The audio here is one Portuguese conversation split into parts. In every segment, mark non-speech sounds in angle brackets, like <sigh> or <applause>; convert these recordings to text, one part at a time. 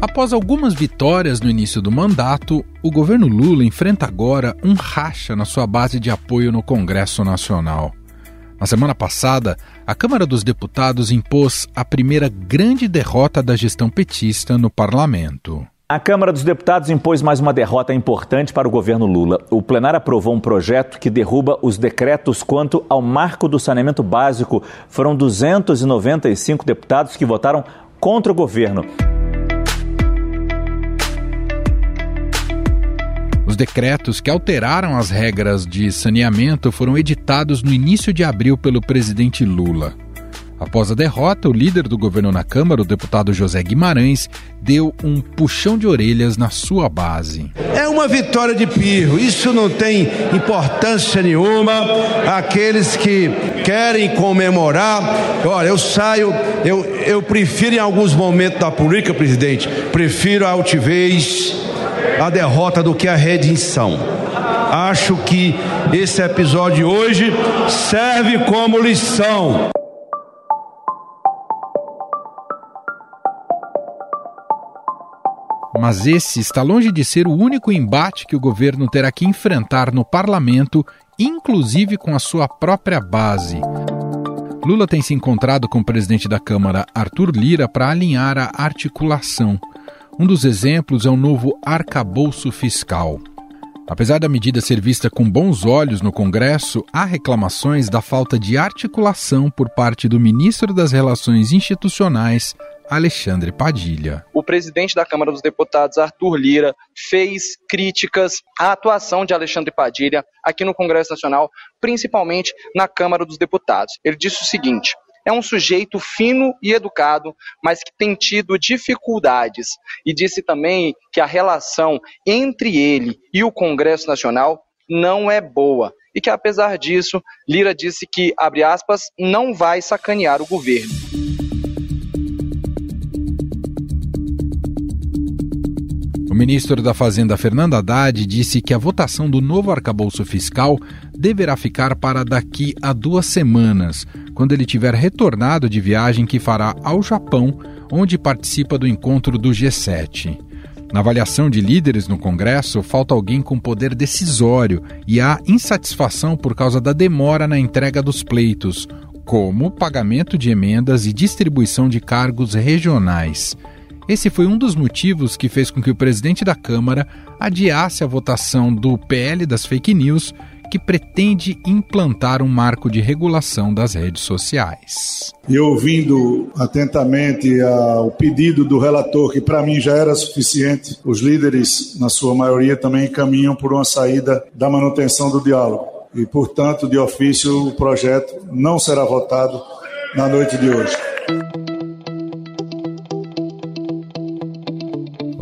Após algumas vitórias no início do mandato, o governo Lula enfrenta agora um racha na sua base de apoio no Congresso Nacional. Na semana passada, a Câmara dos Deputados impôs a primeira grande derrota da gestão petista no parlamento. A Câmara dos Deputados impôs mais uma derrota importante para o governo Lula. O plenário aprovou um projeto que derruba os decretos quanto ao marco do saneamento básico. Foram 295 deputados que votaram contra o governo. Decretos que alteraram as regras de saneamento foram editados no início de abril pelo presidente Lula. Após a derrota, o líder do governo na Câmara, o deputado José Guimarães, deu um puxão de orelhas na sua base. É uma vitória de pirro, isso não tem importância nenhuma. Aqueles que querem comemorar, olha, eu saio, eu, eu prefiro em alguns momentos da política, presidente, prefiro a altivez a derrota do que a redenção. Acho que esse episódio de hoje serve como lição. Mas esse está longe de ser o único embate que o governo terá que enfrentar no parlamento, inclusive com a sua própria base. Lula tem se encontrado com o presidente da Câmara, Arthur Lira, para alinhar a articulação. Um dos exemplos é o novo arcabouço fiscal. Apesar da medida ser vista com bons olhos no Congresso, há reclamações da falta de articulação por parte do ministro das Relações Institucionais, Alexandre Padilha. O presidente da Câmara dos Deputados, Arthur Lira, fez críticas à atuação de Alexandre Padilha aqui no Congresso Nacional, principalmente na Câmara dos Deputados. Ele disse o seguinte: é um sujeito fino e educado, mas que tem tido dificuldades. E disse também que a relação entre ele e o Congresso Nacional não é boa. E que, apesar disso, Lira disse que, abre aspas, não vai sacanear o governo. O ministro da Fazenda, Fernando Haddad, disse que a votação do novo arcabouço fiscal deverá ficar para daqui a duas semanas, quando ele tiver retornado de viagem que fará ao Japão, onde participa do encontro do G7. Na avaliação de líderes no Congresso, falta alguém com poder decisório e há insatisfação por causa da demora na entrega dos pleitos, como pagamento de emendas e distribuição de cargos regionais. Esse foi um dos motivos que fez com que o presidente da Câmara adiasse a votação do PL das fake news que pretende implantar um marco de regulação das redes sociais. E ouvindo atentamente o pedido do relator, que para mim já era suficiente, os líderes, na sua maioria, também caminham por uma saída da manutenção do diálogo. E, portanto, de ofício, o projeto não será votado na noite de hoje.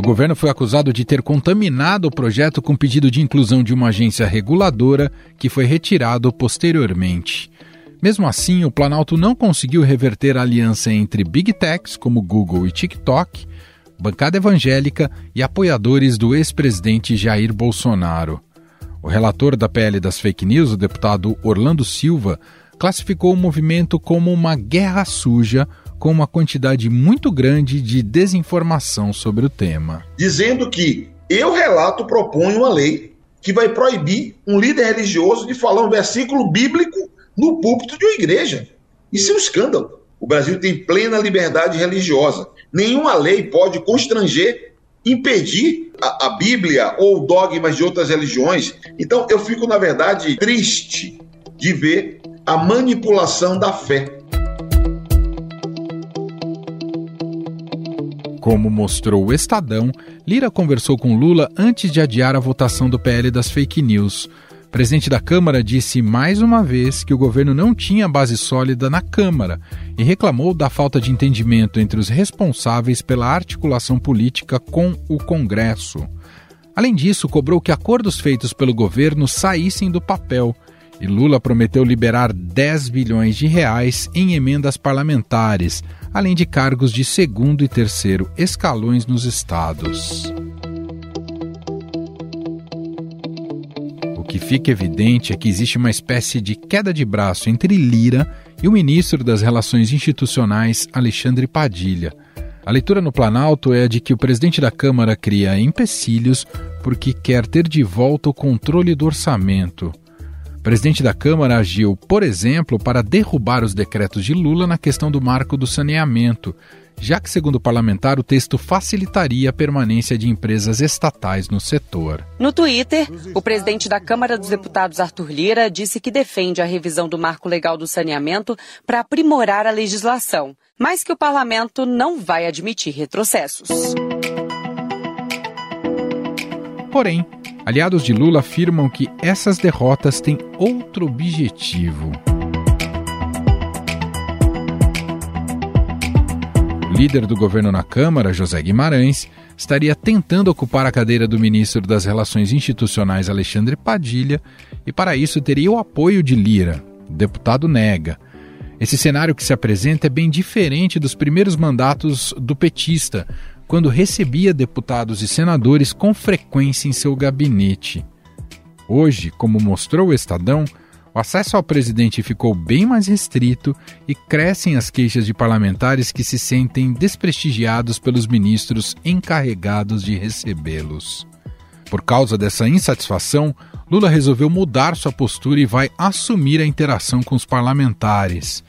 Governo foi acusado de ter contaminado o projeto com pedido de inclusão de uma agência reguladora, que foi retirado posteriormente. Mesmo assim, o Planalto não conseguiu reverter a aliança entre Big Techs, como Google e TikTok, bancada evangélica e apoiadores do ex-presidente Jair Bolsonaro. O relator da PL das fake news, o deputado Orlando Silva, classificou o movimento como uma guerra suja com uma quantidade muito grande de desinformação sobre o tema. Dizendo que eu relato, proponho uma lei que vai proibir um líder religioso de falar um versículo bíblico no púlpito de uma igreja. Isso é um escândalo. O Brasil tem plena liberdade religiosa. Nenhuma lei pode constranger, impedir a, a Bíblia ou dogmas de outras religiões. Então, eu fico, na verdade, triste de ver a manipulação da fé. Como mostrou o Estadão, Lira conversou com Lula antes de adiar a votação do PL das fake news. O presidente da Câmara disse mais uma vez que o governo não tinha base sólida na Câmara e reclamou da falta de entendimento entre os responsáveis pela articulação política com o Congresso. Além disso, cobrou que acordos feitos pelo governo saíssem do papel e Lula prometeu liberar 10 bilhões de reais em emendas parlamentares, além de cargos de segundo e terceiro escalões nos estados. O que fica evidente é que existe uma espécie de queda de braço entre Lira e o ministro das Relações Institucionais, Alexandre Padilha. A leitura no Planalto é de que o presidente da Câmara cria empecilhos porque quer ter de volta o controle do orçamento. Presidente da Câmara agiu, por exemplo, para derrubar os decretos de Lula na questão do marco do saneamento, já que, segundo o parlamentar, o texto facilitaria a permanência de empresas estatais no setor. No Twitter, o presidente da Câmara dos Deputados, Arthur Lira, disse que defende a revisão do marco legal do saneamento para aprimorar a legislação, mas que o parlamento não vai admitir retrocessos. Porém, aliados de Lula afirmam que essas derrotas têm outro objetivo. líder do governo na Câmara, José Guimarães, estaria tentando ocupar a cadeira do ministro das Relações Institucionais, Alexandre Padilha, e para isso teria o apoio de Lira. O deputado nega. Esse cenário que se apresenta é bem diferente dos primeiros mandatos do petista, quando recebia deputados e senadores com frequência em seu gabinete. Hoje, como mostrou o Estadão, o acesso ao presidente ficou bem mais restrito e crescem as queixas de parlamentares que se sentem desprestigiados pelos ministros encarregados de recebê-los. Por causa dessa insatisfação, Lula resolveu mudar sua postura e vai assumir a interação com os parlamentares.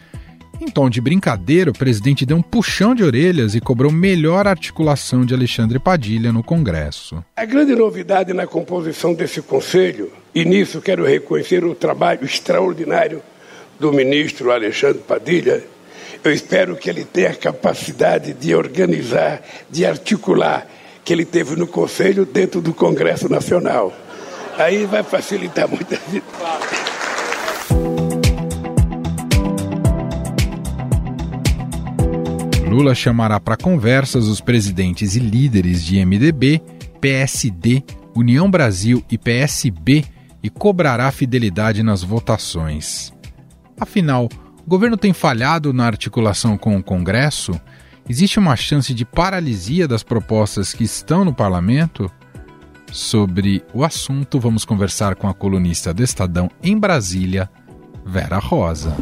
Em tom de brincadeira, o presidente deu um puxão de orelhas e cobrou melhor articulação de Alexandre Padilha no Congresso. A grande novidade na composição desse conselho, e nisso quero reconhecer o trabalho extraordinário do ministro Alexandre Padilha, eu espero que ele tenha a capacidade de organizar, de articular, que ele teve no Conselho dentro do Congresso Nacional. Aí vai facilitar muito a vida. Lula chamará para conversas os presidentes e líderes de MDB, PSD, União Brasil e PSB e cobrará fidelidade nas votações. Afinal, o governo tem falhado na articulação com o Congresso? Existe uma chance de paralisia das propostas que estão no parlamento? Sobre o assunto, vamos conversar com a colunista do Estadão em Brasília, Vera Rosa.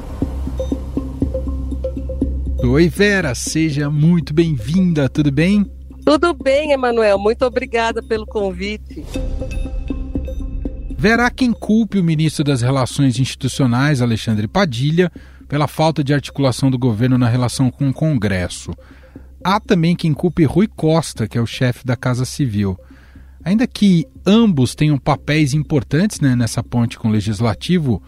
Oi, Vera, seja muito bem-vinda, tudo bem? Tudo bem, Emanuel, muito obrigada pelo convite. Vera, quem culpe o ministro das Relações Institucionais, Alexandre Padilha, pela falta de articulação do governo na relação com o Congresso. Há também quem culpe Rui Costa, que é o chefe da Casa Civil. Ainda que ambos tenham papéis importantes né, nessa ponte com o legislativo,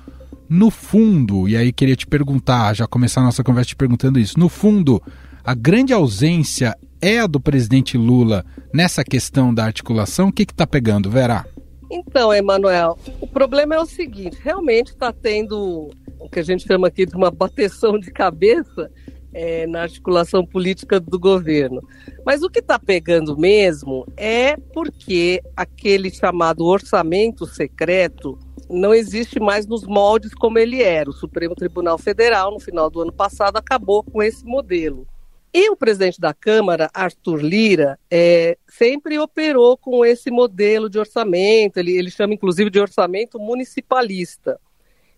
no fundo, e aí queria te perguntar, já começar a nossa conversa te perguntando isso, no fundo, a grande ausência é a do presidente Lula nessa questão da articulação? O que está pegando, Vera? Então, Emanuel, o problema é o seguinte: realmente está tendo o que a gente chama aqui de uma bateção de cabeça é, na articulação política do governo. Mas o que está pegando mesmo é porque aquele chamado orçamento secreto não existe mais nos moldes como ele era. O Supremo Tribunal Federal, no final do ano passado, acabou com esse modelo. E o presidente da Câmara, Arthur Lira, é, sempre operou com esse modelo de orçamento, ele, ele chama inclusive de orçamento municipalista.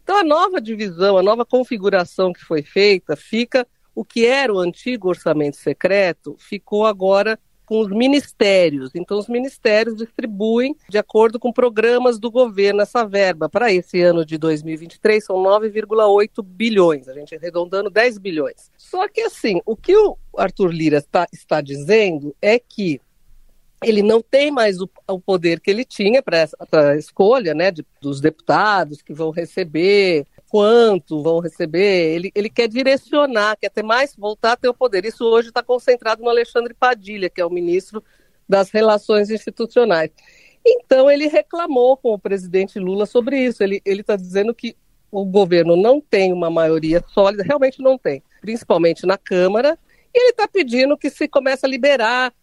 Então, a nova divisão, a nova configuração que foi feita, fica o que era o antigo orçamento secreto, ficou agora com os ministérios. Então, os ministérios distribuem de acordo com programas do governo essa verba. Para esse ano de 2023, são 9,8 bilhões, a gente arredondando 10 bilhões. Só que, assim, o que o Arthur Lira está, está dizendo é que ele não tem mais o, o poder que ele tinha para essa escolha né, de, dos deputados que vão receber quanto vão receber, ele, ele quer direcionar, quer ter mais, voltar a ter o poder. Isso hoje está concentrado no Alexandre Padilha, que é o ministro das Relações Institucionais. Então, ele reclamou com o presidente Lula sobre isso. Ele está dizendo que o governo não tem uma maioria sólida, realmente não tem, principalmente na Câmara, e ele está pedindo que se comece a liberar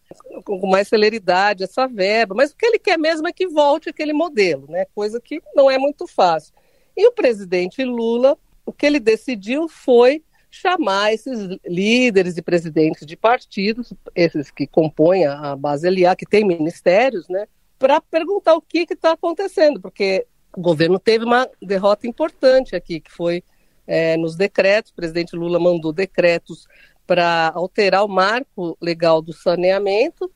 com mais celeridade essa verba, mas o que ele quer mesmo é que volte aquele modelo, né? coisa que não é muito fácil. E o presidente Lula, o que ele decidiu foi chamar esses líderes e presidentes de partidos, esses que compõem a base LA, que tem ministérios, né, para perguntar o que está acontecendo, porque o governo teve uma derrota importante aqui, que foi é, nos decretos, o presidente Lula mandou decretos para alterar o marco legal do saneamento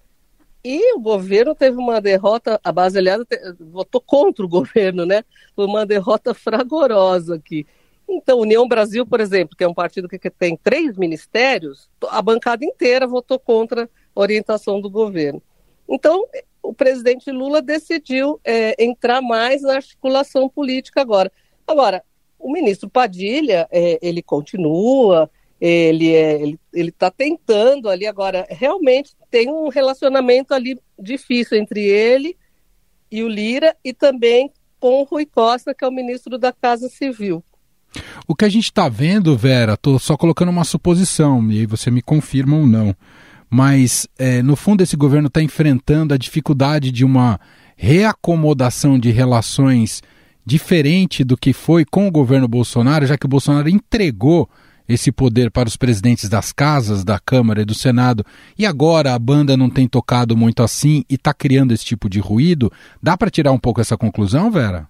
e o governo teve uma derrota, a base aliada votou contra o <laughs> governo, né? Foi uma derrota fragorosa aqui. Então, União Brasil, por exemplo, que é um partido que tem três ministérios, a bancada inteira votou contra a orientação do governo. Então, o presidente Lula decidiu é, entrar mais na articulação política agora. Agora, o ministro Padilha, é, ele continua, ele é, ele está tentando ali agora. Realmente tem um relacionamento ali difícil entre ele e o Lira e também com o Rui Costa, que é o ministro da Casa Civil. O que a gente está vendo, Vera, estou só colocando uma suposição, e aí você me confirma ou não, mas é, no fundo esse governo está enfrentando a dificuldade de uma reacomodação de relações diferente do que foi com o governo Bolsonaro, já que o Bolsonaro entregou esse poder para os presidentes das casas, da Câmara e do Senado, e agora a banda não tem tocado muito assim e está criando esse tipo de ruído, dá para tirar um pouco essa conclusão, Vera?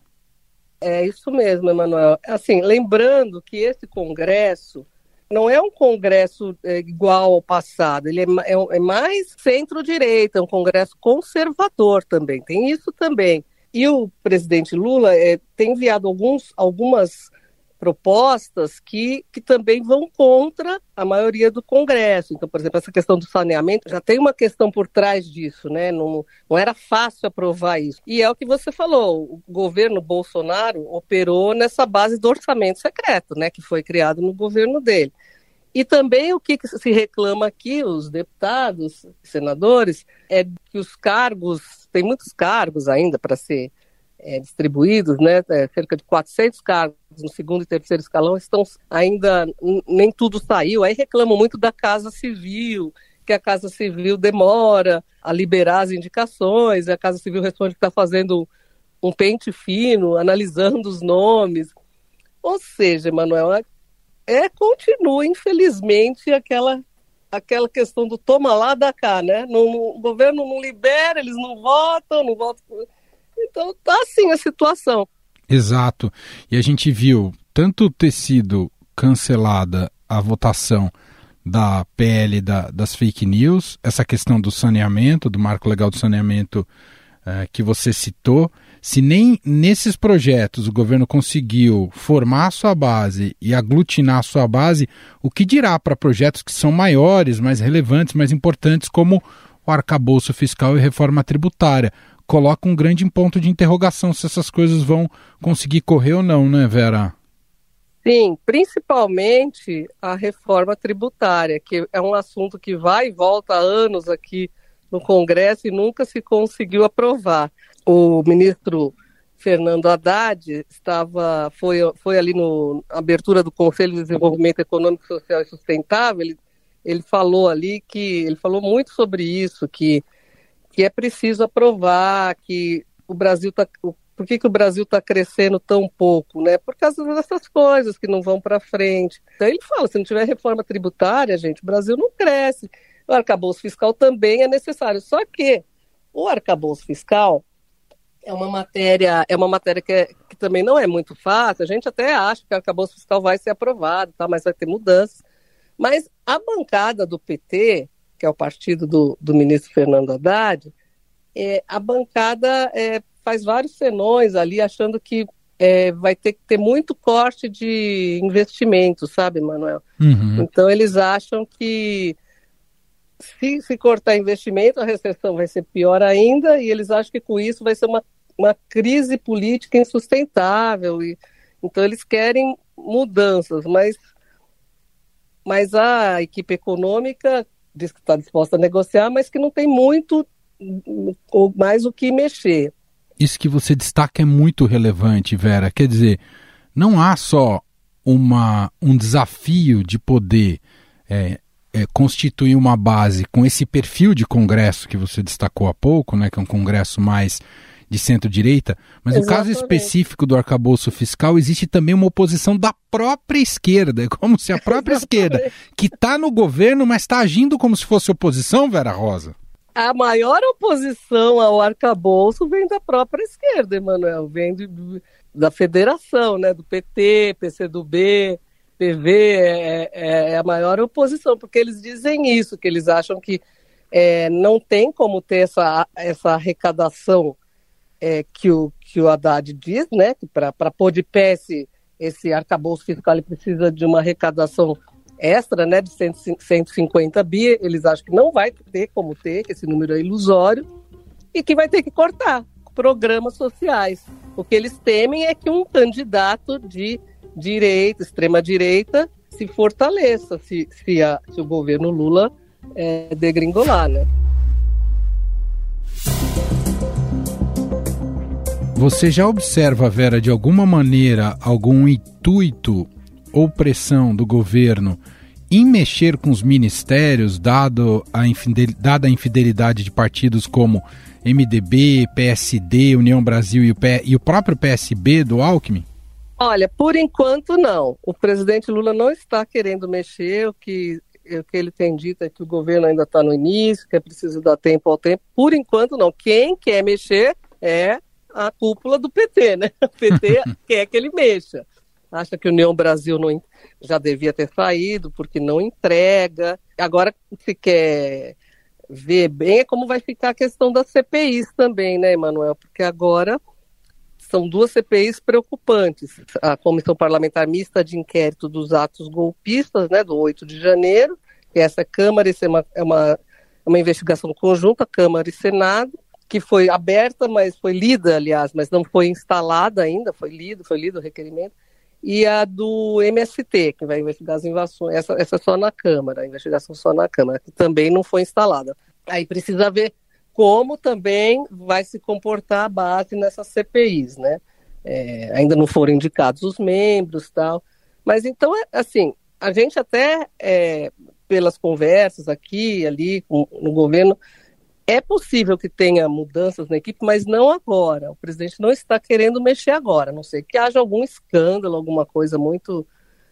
É isso mesmo, Emanuel. Assim, lembrando que esse Congresso não é um Congresso é, igual ao passado, ele é, é, é mais centro-direita, é um Congresso conservador também, tem isso também. E o presidente Lula é, tem enviado alguns, algumas propostas que, que também vão contra a maioria do Congresso. Então, por exemplo, essa questão do saneamento já tem uma questão por trás disso, né? Não, não era fácil aprovar isso. E é o que você falou, o governo Bolsonaro operou nessa base do orçamento secreto, né? Que foi criado no governo dele. E também o que se reclama aqui, os deputados, senadores, é que os cargos, tem muitos cargos ainda para ser é, distribuídos, né, é, cerca de 400 cargos no segundo e terceiro escalão, estão ainda, nem tudo saiu, aí reclamam muito da Casa Civil, que a Casa Civil demora a liberar as indicações, a Casa Civil responde que está fazendo um pente fino, analisando os nomes. Ou seja, Manuel, é, é continua, infelizmente, aquela aquela questão do toma lá da cá, né? Não, o governo não libera, eles não votam, não votam. Então tá assim a situação. Exato. E a gente viu tanto ter sido cancelada a votação da PL da, das fake news, essa questão do saneamento, do marco legal do saneamento uh, que você citou. Se nem nesses projetos o governo conseguiu formar sua base e aglutinar sua base, o que dirá para projetos que são maiores, mais relevantes, mais importantes, como o arcabouço fiscal e reforma tributária? Coloca um grande ponto de interrogação se essas coisas vão conseguir correr ou não, né, Vera? Sim, principalmente a reforma tributária, que é um assunto que vai e volta há anos aqui no Congresso e nunca se conseguiu aprovar. O ministro Fernando Haddad estava foi, foi ali no, na abertura do Conselho de Desenvolvimento Econômico, Social e Sustentável, ele, ele falou ali que ele falou muito sobre isso, que que é preciso aprovar que o Brasil está. Por que, que o Brasil está crescendo tão pouco? Né? Por causa dessas coisas que não vão para frente. Então ele fala: se não tiver reforma tributária, gente, o Brasil não cresce. O arcabouço fiscal também é necessário. Só que o arcabouço fiscal é uma matéria, é uma matéria que, é, que também não é muito fácil. A gente até acha que o arcabouço fiscal vai ser aprovado, tá? mas vai ter mudanças. Mas a bancada do PT que é o partido do, do ministro Fernando Haddad, é, a bancada é, faz vários senões ali, achando que é, vai ter que ter muito corte de investimento, sabe, Manuel? Uhum. Então eles acham que se, se cortar investimento, a recessão vai ser pior ainda, e eles acham que com isso vai ser uma, uma crise política insustentável. E, então eles querem mudanças, mas, mas a equipe econômica diz que está disposta a negociar, mas que não tem muito ou mais o que mexer. Isso que você destaca é muito relevante, Vera. Quer dizer, não há só uma, um desafio de poder é, é, constituir uma base com esse perfil de Congresso que você destacou há pouco, né, que é um Congresso mais de centro-direita, mas Exatamente. no caso específico do arcabouço fiscal, existe também uma oposição da própria esquerda. É <laughs> como se a própria esquerda, que está no governo, mas está agindo como se fosse oposição, Vera Rosa. A maior oposição ao arcabouço vem da própria esquerda, Emanuel. Vem de, da federação, né? do PT, PCdoB. PV é, é, é, a maior oposição, porque eles dizem isso, que eles acham que é, não tem como ter essa, essa arrecadação é, que, o, que o Haddad diz, né? Que para pôr de pé esse, esse arcabouço fiscal ele precisa de uma arrecadação extra, né? De 150 bi. Eles acham que não vai ter como ter, que esse número é ilusório, e que vai ter que cortar programas sociais. O que eles temem é que um candidato de direita, extrema-direita, se fortaleça se, se, a, se o governo Lula é, degringolar, né? Você já observa, Vera, de alguma maneira, algum intuito ou pressão do governo em mexer com os ministérios, dado a dada a infidelidade de partidos como MDB, PSD, União Brasil e o, e o próprio PSB do Alckmin? Olha, por enquanto não. O presidente Lula não está querendo mexer. O que, o que ele tem dito é que o governo ainda está no início, que é preciso dar tempo ao tempo. Por enquanto não. Quem quer mexer é a cúpula do PT, né? <laughs> O PT <laughs> quer que ele mexa. Acha que a União Brasil não, já devia ter saído porque não entrega. Agora, se quer ver bem, é como vai ficar a questão das CPIs também, né, Emanuel? Porque agora são duas CPIs preocupantes. A Comissão Parlamentar Mista de Inquérito dos Atos Golpistas, né, do 8 de janeiro, que essa Câmara, isso é uma, é uma, é uma investigação conjunta, Câmara e Senado, que foi aberta, mas foi lida, aliás, mas não foi instalada ainda, foi lido, foi lido o requerimento, e a do MST, que vai investigar as invasões, essa, essa é só na Câmara, a investigação só na Câmara, que também não foi instalada. Aí precisa ver como também vai se comportar a base nessas CPIs, né? É, ainda não foram indicados os membros tal. Mas então, é, assim, a gente até, é, pelas conversas aqui ali com, no governo, é possível que tenha mudanças na equipe, mas não agora. O presidente não está querendo mexer agora, a não sei que haja algum escândalo, alguma coisa muito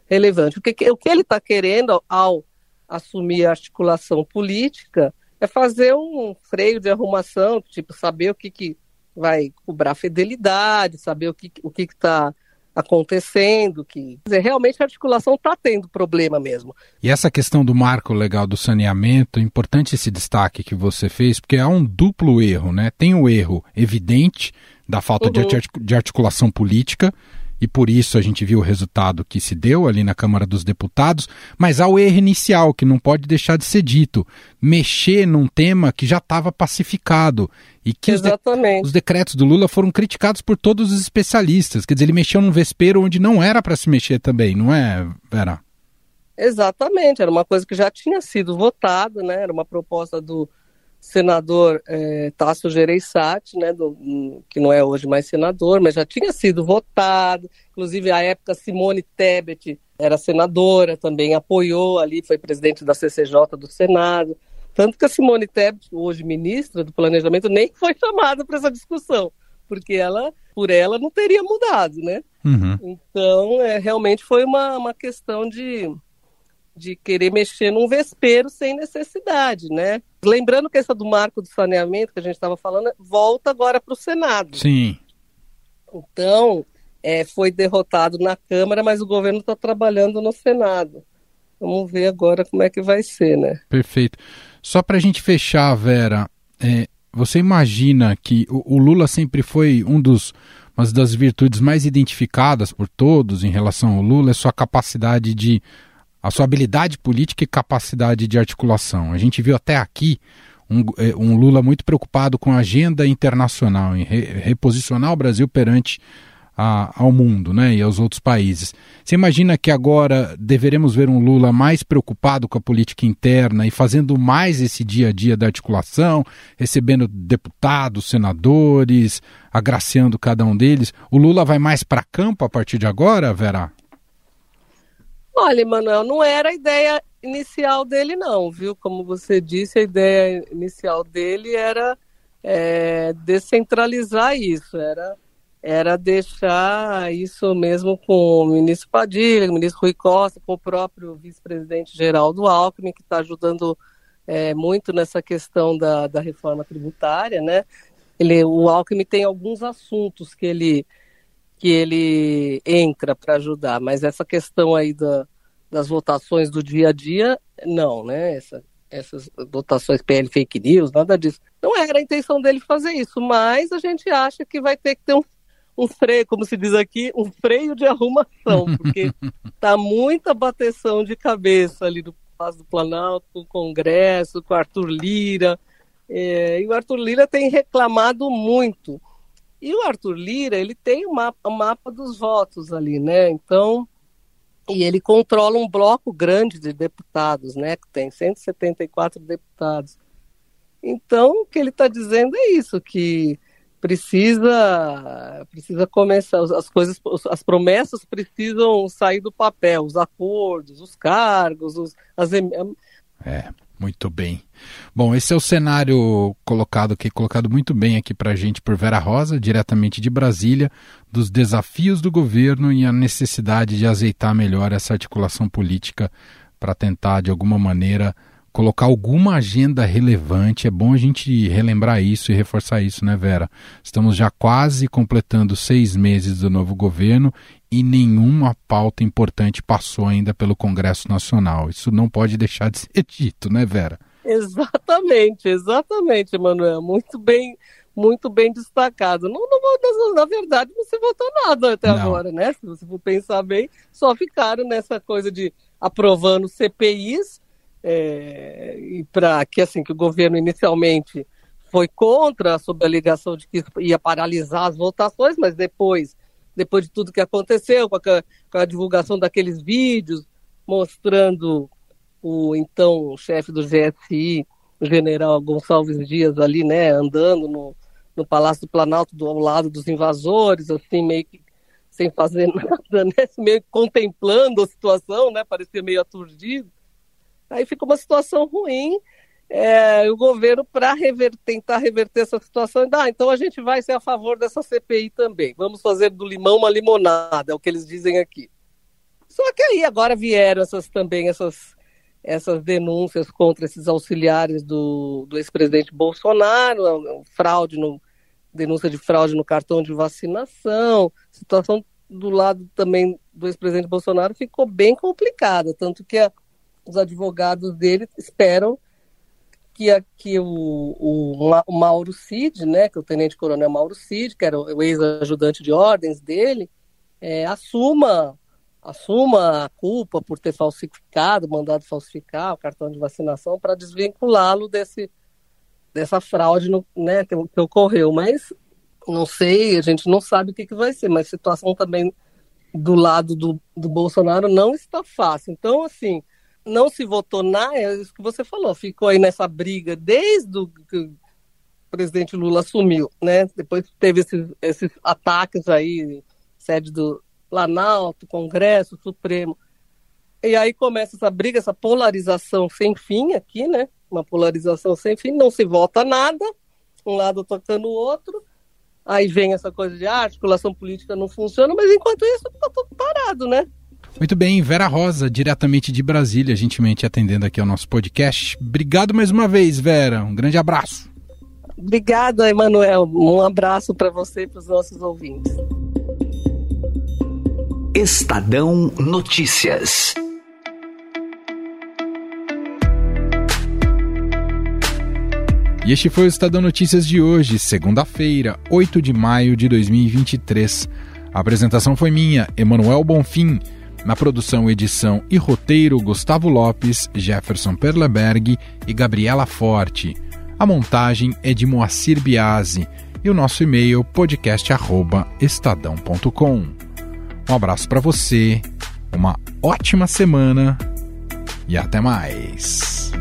relevante. O que, o que ele está querendo ao assumir a articulação política é fazer um freio de arrumação, tipo, saber o que, que vai cobrar fidelidade, saber o que o que está acontecendo, que dizer, realmente a articulação está tendo problema mesmo. E essa questão do marco legal do saneamento, é importante esse destaque que você fez, porque há um duplo erro, né? Tem o erro evidente da falta uhum. de articulação política, e por isso a gente viu o resultado que se deu ali na Câmara dos Deputados, mas há o erro inicial, que não pode deixar de ser dito: mexer num tema que já estava pacificado. E que os, de os, decretos do Lula foram criticados por todos os especialistas. Quer dizer, ele mexeu num vespeiro onde não era para se mexer também, não é, Vera? Exatamente, era uma coisa que já tinha sido votada, né? Era uma proposta do senador é, Tasso Gereissati, né, do, que não é hoje mais senador, mas já tinha sido votado. Inclusive, à época, Simone Tebet era senadora, também apoiou ali, foi presidente da CCJ do Senado. Tanto que a Simone Tebet, hoje ministra do Planejamento, nem foi chamada para essa discussão, porque ela, por ela, não teria mudado, né? Uhum. Então, é, realmente foi uma, uma questão de de querer mexer num vespeiro sem necessidade, né? Lembrando que essa do marco do saneamento que a gente estava falando volta agora para o Senado. Sim. Então, é, foi derrotado na Câmara, mas o governo está trabalhando no Senado. Vamos ver agora como é que vai ser, né? Perfeito. Só para a gente fechar, Vera, é, você imagina que o, o Lula sempre foi um dos uma das virtudes mais identificadas por todos em relação ao Lula é sua capacidade de a sua habilidade política e capacidade de articulação. A gente viu até aqui um, é, um Lula muito preocupado com a agenda internacional, em re, reposicionar o Brasil perante a, ao mundo né, e aos outros países. Você imagina que agora deveremos ver um Lula mais preocupado com a política interna e fazendo mais esse dia a dia da articulação, recebendo deputados, senadores, agraciando cada um deles? O Lula vai mais para campo a partir de agora, Vera? Olha, Manuel, não era a ideia inicial dele, não, viu? Como você disse, a ideia inicial dele era é, descentralizar isso, era, era deixar isso mesmo com o ministro Padilha, o ministro Rui Costa, com o próprio vice-presidente Geraldo Alckmin, que está ajudando é, muito nessa questão da, da reforma tributária, né? Ele, o Alckmin tem alguns assuntos que ele que ele entra para ajudar, mas essa questão aí da, das votações do dia a dia, não, né? Essa, essas votações PL fake news, nada disso. Não era a intenção dele fazer isso, mas a gente acha que vai ter que ter um, um freio, como se diz aqui, um freio de arrumação, porque <laughs> tá muita bateção de cabeça ali do Palácio do Planalto, com o Congresso, com o Arthur Lira. É, e o Arthur Lira tem reclamado muito. E o Arthur Lira, ele tem o mapa, o mapa dos votos ali, né? Então, e ele controla um bloco grande de deputados, né? Que tem 174 deputados. Então, o que ele está dizendo é isso, que precisa precisa começar as coisas as promessas precisam sair do papel os acordos os cargos os, as é muito bem. Bom, esse é o cenário colocado aqui, colocado muito bem aqui para a gente por Vera Rosa, diretamente de Brasília, dos desafios do governo e a necessidade de azeitar melhor essa articulação política para tentar, de alguma maneira, colocar alguma agenda relevante. É bom a gente relembrar isso e reforçar isso, né, Vera? Estamos já quase completando seis meses do novo governo e nenhuma pauta importante passou ainda pelo Congresso Nacional. Isso não pode deixar de ser <laughs> dito, né, Vera? Exatamente, exatamente, Emanuel. Muito bem, muito bem destacado. Não, não, na verdade, não se votou nada até não. agora, né? Se você for pensar bem, só ficaram nessa coisa de aprovando CPIs é, e para que assim que o governo inicialmente foi contra sob a alegação de que ia paralisar as votações, mas depois depois de tudo que aconteceu, com a, com a divulgação daqueles vídeos mostrando o então chefe do GSI, o general Gonçalves Dias, ali, né, andando no, no Palácio do Planalto do, ao lado dos invasores, assim, meio que sem fazer <laughs> nada, né, meio contemplando a situação, né, parecia meio aturdido. Aí fica uma situação ruim é, o governo para tentar reverter essa situação. Ah, então a gente vai ser a favor dessa CPI também. Vamos fazer do limão uma limonada, é o que eles dizem aqui. Só que aí agora vieram essas também essas, essas denúncias contra esses auxiliares do, do ex-presidente Bolsonaro, fraude no, denúncia de fraude no cartão de vacinação, situação do lado também do ex-presidente Bolsonaro ficou bem complicada, tanto que a, os advogados dele esperam que, o, o, o Mauro Cid, né, que o tenente-coronel Mauro Cid, que era o ex-ajudante de ordens dele, é, assuma assuma a culpa por ter falsificado, mandado falsificar o cartão de vacinação para desvinculá-lo desse dessa fraude no, né, que, que, ocorreu. Mas não sei, a gente não sabe o que, que vai ser, mas a situação também do lado do, do Bolsonaro não está fácil. Então, assim, não se votou na, é isso que você falou, ficou aí nessa briga desde o que o presidente Lula assumiu, né? Depois teve esses, esses ataques aí, sede do Planalto, Congresso, Supremo. E aí começa essa briga, essa polarização sem fim aqui, né? Uma polarização sem fim, não se vota nada, um lado tocando o outro. Aí vem essa coisa de ah, articulação política não funciona, mas enquanto isso está tudo parado, né? Muito bem, Vera Rosa, diretamente de Brasília, gentilmente atendendo aqui ao nosso podcast. Obrigado mais uma vez, Vera. Um grande abraço. Obrigada, Emanuel. Um abraço para você e para os nossos ouvintes. Estadão Notícias. E este foi o Estadão Notícias de hoje, segunda-feira, 8 de maio de 2023. A apresentação foi minha, Emanuel Bonfim. Na produção, edição e roteiro, Gustavo Lopes, Jefferson Perleberg e Gabriela Forte. A montagem é de Moacir Biasi e o nosso e-mail podcast@estadão.com. Um abraço para você, uma ótima semana e até mais.